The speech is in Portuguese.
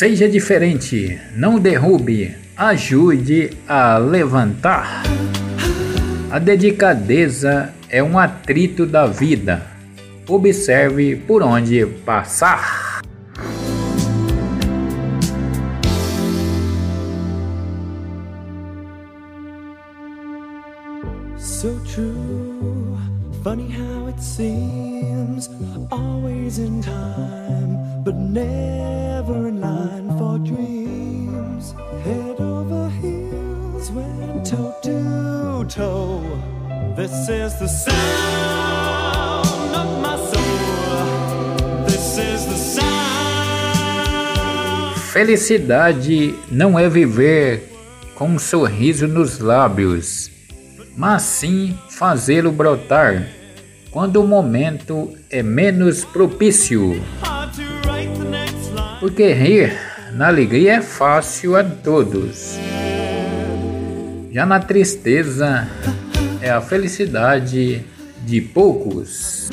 Seja diferente, não derrube, ajude a levantar. A delicadeza é um atrito da vida. Observe por onde passar. So true, funny how it seems, always in time, but never toe to toe. This is the sound of my soul. This is the sound. Felicidade não é viver com um sorriso nos lábios, mas sim fazê-lo brotar quando o momento é menos propício. Porque rir na alegria é fácil a todos. Já na tristeza é a felicidade de poucos.